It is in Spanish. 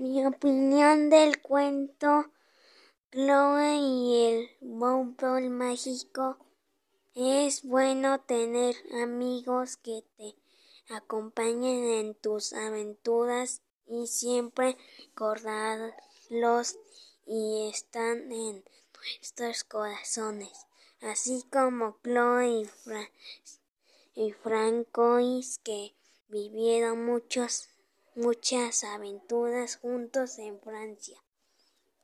Mi opinión del cuento Chloe y el Bumble mágico. Es bueno tener amigos que te acompañen en tus aventuras y siempre recordarlos y están en nuestros corazones, así como Chloe y, Francois que vivieron muchos, muchas aventuras juntos en Francia.